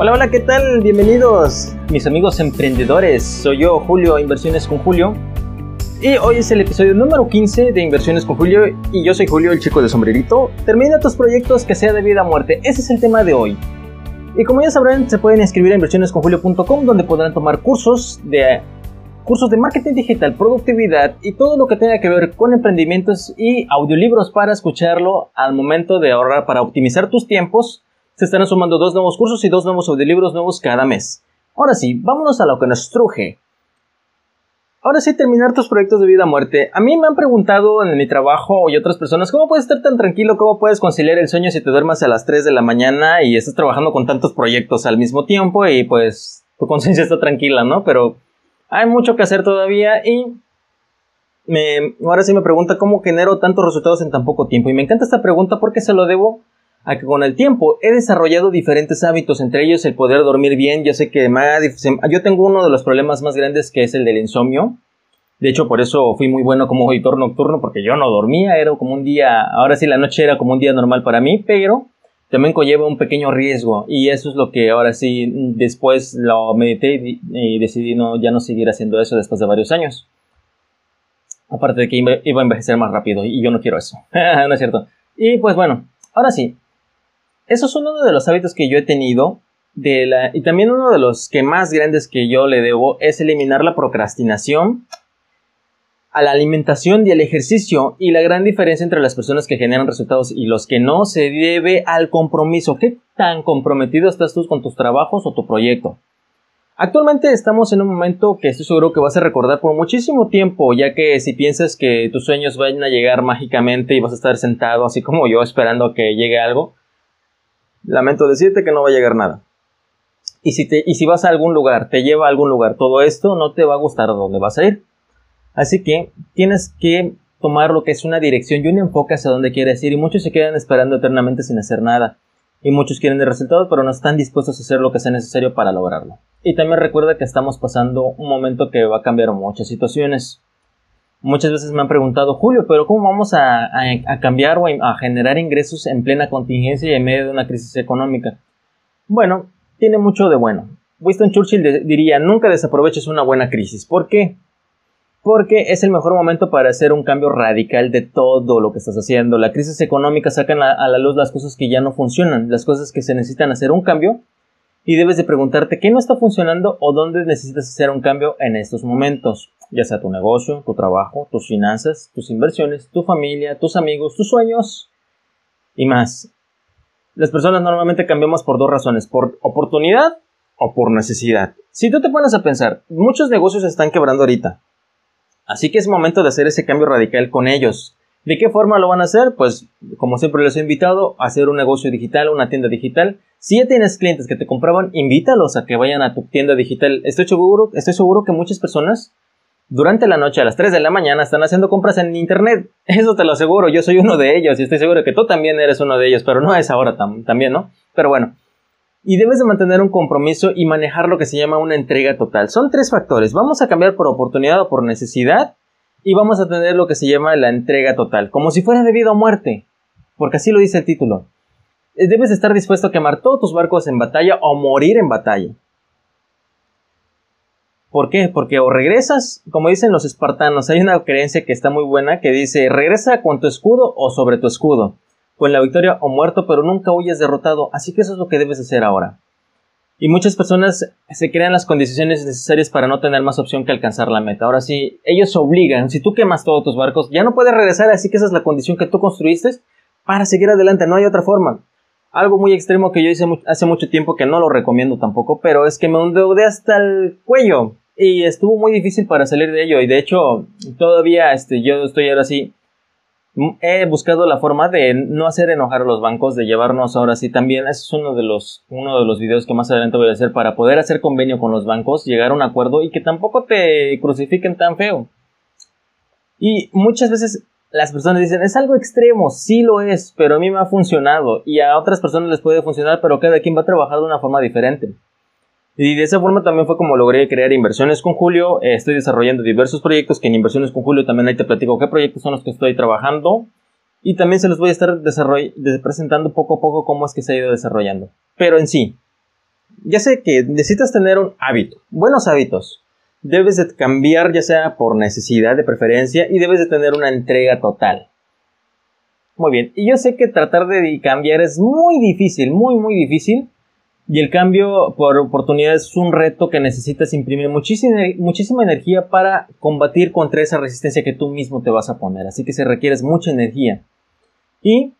Hola, hola, ¿qué tal? Bienvenidos, mis amigos emprendedores. Soy yo, Julio, Inversiones con Julio. Y hoy es el episodio número 15 de Inversiones con Julio y yo soy Julio, el chico de sombrerito. Termina tus proyectos que sea de vida o muerte. Ese es el tema de hoy. Y como ya sabrán, se pueden inscribir a inversionesconjulio.com donde podrán tomar cursos de cursos de marketing digital, productividad y todo lo que tenga que ver con emprendimientos y audiolibros para escucharlo al momento de ahorrar para optimizar tus tiempos. Se estarán sumando dos nuevos cursos y dos nuevos audiolibros nuevos cada mes. Ahora sí, vámonos a lo que nos truje. Ahora sí, terminar tus proyectos de vida a muerte. A mí me han preguntado en mi trabajo y otras personas, ¿cómo puedes estar tan tranquilo? ¿Cómo puedes conciliar el sueño si te duermas a las 3 de la mañana y estás trabajando con tantos proyectos al mismo tiempo y pues tu conciencia está tranquila, ¿no? Pero hay mucho que hacer todavía y me, ahora sí me pregunta cómo genero tantos resultados en tan poco tiempo. Y me encanta esta pregunta porque se lo debo a que con el tiempo he desarrollado diferentes hábitos, entre ellos el poder dormir bien. Yo sé que yo tengo uno de los problemas más grandes que es el del insomnio. De hecho, por eso fui muy bueno como auditor nocturno, porque yo no dormía, era como un día, ahora sí la noche era como un día normal para mí, pero también conlleva un pequeño riesgo y eso es lo que ahora sí después lo medité y, decidí no, ya no seguir haciendo eso después de varios años. Aparte de que iba a envejecer más rápido y yo no quiero eso. no es cierto. Y pues bueno, ahora sí. Eso es uno de los hábitos que yo he tenido y también uno de los que más grandes que yo le debo es eliminar la procrastinación a la alimentación y al ejercicio y la gran diferencia entre las personas que generan resultados y los que no se debe al compromiso. ¿Qué tan comprometido estás tú con tus trabajos o tu proyecto? Actualmente estamos en un momento que estoy seguro que vas a recordar por muchísimo tiempo, ya que si piensas que tus sueños van a llegar mágicamente y vas a estar sentado así como yo esperando a que llegue algo, lamento decirte que no va a llegar nada. Y si, te, y si vas a algún lugar, te lleva a algún lugar, todo esto no te va a gustar a dónde vas a ir. Así que tienes que tomar lo que es una dirección y un enfoque hacia dónde quieres ir y muchos se quedan esperando eternamente sin hacer nada. Y muchos quieren el resultado pero no están dispuestos a hacer lo que sea necesario para lograrlo. Y también recuerda que estamos pasando un momento que va a cambiar muchas situaciones. Muchas veces me han preguntado, Julio, pero ¿cómo vamos a, cambiar o a generar ingresos en plena contingencia y en medio de una crisis económica? Bueno, tiene mucho de bueno. Winston Churchill diría, nunca desaproveches una buena crisis. ¿Por qué? porque es el mejor momento para hacer un cambio radical de todo lo que estás haciendo. La crisis económica saca a la luz las cosas que ya no funcionan, las cosas que se necesitan hacer un cambio y debes de preguntarte qué no está funcionando o dónde necesitas hacer un cambio en estos momentos, ya sea tu negocio, tu trabajo, tus finanzas, tus inversiones, tu familia, tus amigos, tus sueños y más. Las personas normalmente cambiamos por dos razones, por oportunidad o por necesidad. Si tú te pones a pensar, muchos negocios están quebrando ahorita. Así que es momento de hacer ese cambio radical con ellos. ¿De qué forma lo van a hacer? Pues, como siempre les he invitado, a hacer un negocio digital, una tienda digital. Si ya tienes clientes que te compraban, invítalos a que vayan a tu tienda digital. Estoy seguro, estoy seguro que muchas personas durante la noche a las 3 de la mañana están haciendo compras en internet. Eso te lo aseguro, yo soy uno de ellos y estoy seguro que tú también eres uno de ellos, pero no es ahora también, ¿no? Pero bueno, y debes de mantener un compromiso y manejar lo que se llama una entrega total. Son tres factores. Vamos a cambiar por oportunidad o por necesidad y vamos a tener lo que se llama la entrega total, como si fuera debido a muerte, porque así lo dice el título. Debes estar dispuesto a quemar todos tus barcos en batalla o morir en batalla. ¿Por qué? Porque o regresas, como dicen los espartanos, hay una creencia que está muy buena que dice, regresa con tu escudo o sobre tu escudo con la victoria o muerto, pero nunca huyes derrotado. Así que eso es lo que debes hacer ahora. Y muchas personas se crean las condiciones necesarias para no tener más opción que alcanzar la meta. Ahora sí, ellos obligan. Si tú quemas todos tus barcos, ya no puedes regresar, así que esa es la condición que tú construiste para seguir adelante. No hay otra forma. Algo muy extremo que yo hice hace mucho tiempo que no lo recomiendo tampoco, pero es que me endeudé hasta el cuello y estuvo muy difícil para salir de ello. Y de hecho, todavía este, yo estoy ahora sí he buscado la forma de no hacer enojar a los bancos, de llevarnos ahora sí también, ese es uno de los, uno de los videos que más adelante voy a hacer para poder hacer convenio con los bancos, llegar a un acuerdo y que tampoco te crucifiquen tan feo. Y muchas veces las personas dicen, es algo extremo, sí lo es, pero a mí me ha funcionado y a otras personas les puede funcionar, pero cada quien va a trabajar de una forma diferente. Y de esa forma también fue como logré crear inversiones con Julio. Eh, estoy desarrollando diversos proyectos que en inversiones con Julio también ahí te platico qué proyectos son los que estoy trabajando. Y también se los voy a estar presentando poco a poco cómo es que se ha ido desarrollando. Pero en sí, ya sé que necesitas tener un hábito, buenos hábitos. Debes de cambiar ya sea por necesidad de preferencia y debes de tener una entrega total. Muy bien, y yo sé que tratar de cambiar es muy difícil, muy muy difícil. Y el cambio por oportunidad es un reto que necesitas imprimir muchísima, muchísima energía para combatir contra esa resistencia que tú mismo te vas a poner. Así que se requiere mucha energía. Y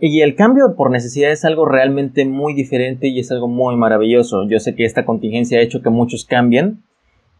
y el cambio por necesidad es algo realmente muy diferente y es algo muy maravilloso. Yo sé que esta contingencia ha hecho que muchos cambien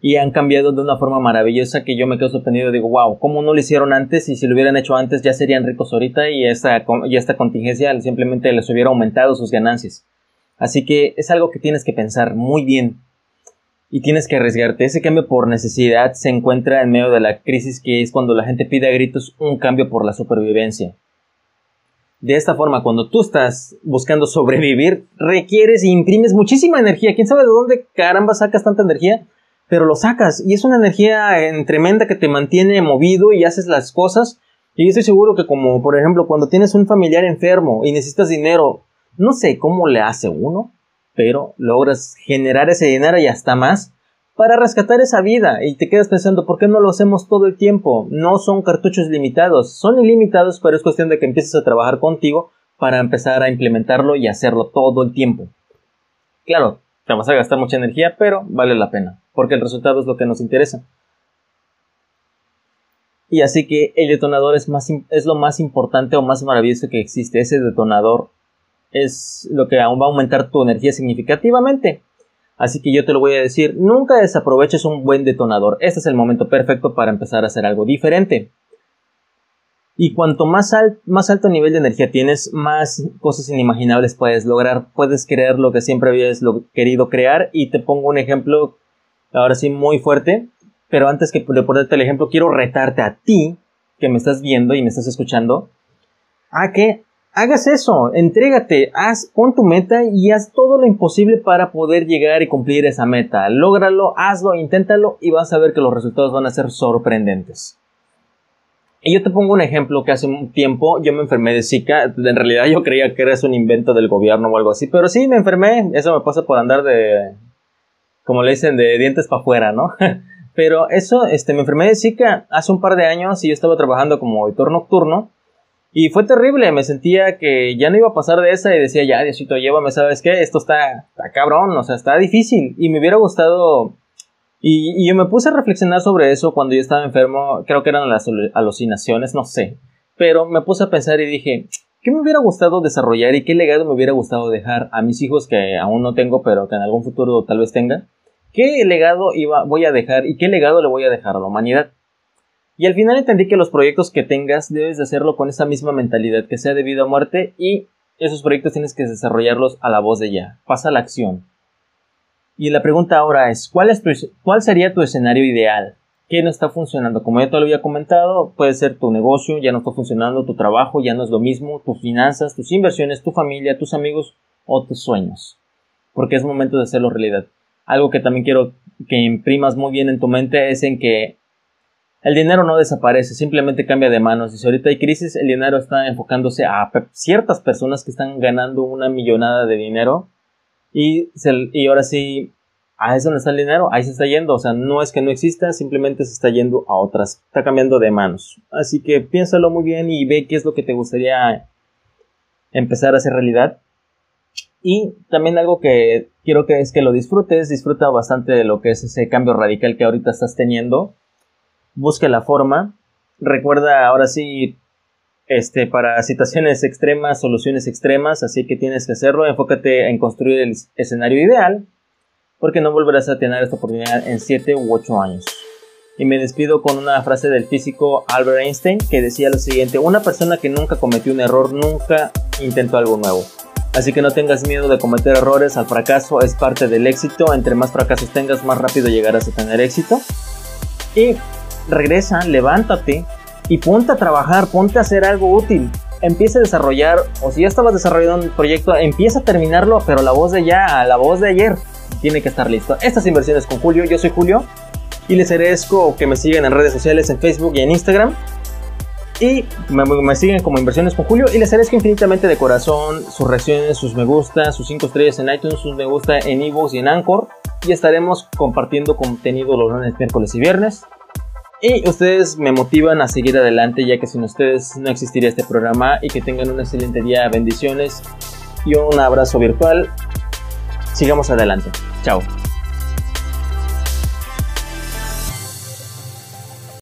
y han cambiado de una forma maravillosa que yo me quedo sorprendido. Digo, wow, ¿cómo no lo hicieron antes? Y si lo hubieran hecho antes ya serían ricos ahorita y esta, y esta contingencia simplemente les hubiera aumentado sus ganancias. Así que es algo que tienes que pensar muy bien y tienes que arriesgarte. Ese cambio por necesidad se encuentra en medio de la crisis que es cuando la gente pide a gritos un cambio por la supervivencia. De esta forma, cuando tú estás buscando sobrevivir, requieres e imprimes muchísima energía. ¿Quién sabe de dónde caramba sacas tanta energía? Pero lo sacas y es una energía tremenda que te mantiene movido y haces las cosas. Y estoy seguro que como, por ejemplo, cuando tienes un familiar enfermo y necesitas dinero, no sé cómo le hace uno, pero logras generar ese dinero y hasta más para rescatar esa vida y te quedas pensando ¿por qué no lo hacemos todo el tiempo? No son cartuchos limitados, son ilimitados, pero es cuestión de que empieces a trabajar contigo para empezar a implementarlo y hacerlo todo el tiempo. Claro, te vas a gastar mucha energía, pero vale la pena, porque el resultado es lo que nos interesa. Y así que el detonador es, es lo más importante o más maravilloso que existe. Ese detonador es lo que aún va a aumentar tu energía significativamente. Así que yo te lo voy a decir, nunca desaproveches un buen detonador. Este es el momento perfecto para empezar a hacer algo diferente. Y cuanto más, alto nivel de energía tienes, más cosas inimaginables puedes lograr. Puedes crear lo que siempre habías querido crear. Y te pongo un ejemplo, ahora sí, muy fuerte. Pero antes que de ponerte el ejemplo, quiero retarte a ti, que me estás viendo y me estás escuchando, a que hagas eso, entrégate, haz, pon tu meta y haz todo lo imposible para poder llegar y cumplir esa meta. Lógralo, hazlo, inténtalo y vas a ver que los resultados van a ser sorprendentes. Y yo te pongo un ejemplo que hace un tiempo yo me enfermé de Zika. En realidad yo creía que era un invento del gobierno o algo así, pero sí me enfermé. Eso me pasa por andar de, como le dicen, de dientes para afuera, ¿no? pero eso, este, me enfermé de Zika hace un par de años y yo estaba trabajando como editor nocturno y fue terrible, me sentía que ya no iba a pasar de esa y decía, ya, Diosito, llévame, ¿sabes qué? Esto está, está cabrón, o sea, está difícil. Y me hubiera gustado... Y, yo me puse a reflexionar sobre eso cuando yo estaba enfermo, creo que eran las alucinaciones, no sé. Pero me puse a pensar y dije, ¿qué me hubiera gustado desarrollar y qué legado me hubiera gustado dejar a mis hijos que aún no tengo, pero que en algún futuro tal vez tenga? ¿Qué legado iba, voy a dejar y qué legado le voy a dejar a la humanidad? Y al final entendí que los proyectos que tengas debes de hacerlo con esa misma mentalidad, que sea de vida o muerte, y esos proyectos tienes que desarrollarlos a la voz de ya. Pasa la acción. Y la pregunta ahora es, ¿cuál, es ¿cuál sería tu escenario ideal? ¿Qué no está funcionando? Como ya te lo había comentado, puede ser tu negocio, ya no está funcionando, tu trabajo ya no es lo mismo, tus finanzas, tus inversiones, tu familia, tus amigos o tus sueños. Porque es momento de hacerlo realidad. Algo que también quiero que imprimas muy bien en tu mente es en que el dinero no desaparece, simplemente cambia de manos. Y si ahorita hay crisis, el dinero está enfocándose a ciertas personas que están ganando una millonada de dinero. Y, y ahora sí, a eso no está el dinero, ahí se está yendo. O sea, no es que no exista, simplemente se está yendo a otras. Está cambiando de manos. Así que piénsalo muy bien y ve qué es lo que te gustaría empezar a hacer realidad. Y también algo que quiero que es que lo disfrutes, disfruta bastante de lo que es ese cambio radical que ahorita estás teniendo busque la forma. Recuerda ahora sí, este, para situaciones extremas, soluciones extremas, así que tienes que hacerlo. Enfócate en construir el escenario ideal, porque no volverás a tener esta oportunidad en 7 u 8 años. Y me despido con una frase del físico Albert Einstein que decía lo siguiente, una persona que nunca cometió un error nunca intentó algo nuevo. Así que no tengas miedo de cometer errores, al fracaso es parte del éxito, entre más fracasos tengas más rápido llegarás a tener éxito. Y regresa, levántate y ponte a trabajar, ponte a hacer algo útil. Empieza a desarrollar, o si ya estabas desarrollando un proyecto, empieza a terminarlo, pero la voz de ya, la voz de ayer, tiene que estar listo. Estas inversiones con Julio, yo soy Julio y les agradezco que me sigan en redes sociales, en Facebook y en Instagram. Y me, siguen como Inversiones con Julio y les agradezco infinitamente de corazón sus reacciones, sus me gusta, sus 5 estrellas en iTunes, sus me gusta en ebooks y en Anchor. Y estaremos compartiendo contenido los lunes, miércoles y viernes. Y ustedes me motivan a seguir adelante ya que sin ustedes no existiría este programa y que tengan un excelente día, bendiciones y un abrazo virtual. Sigamos adelante. Chao.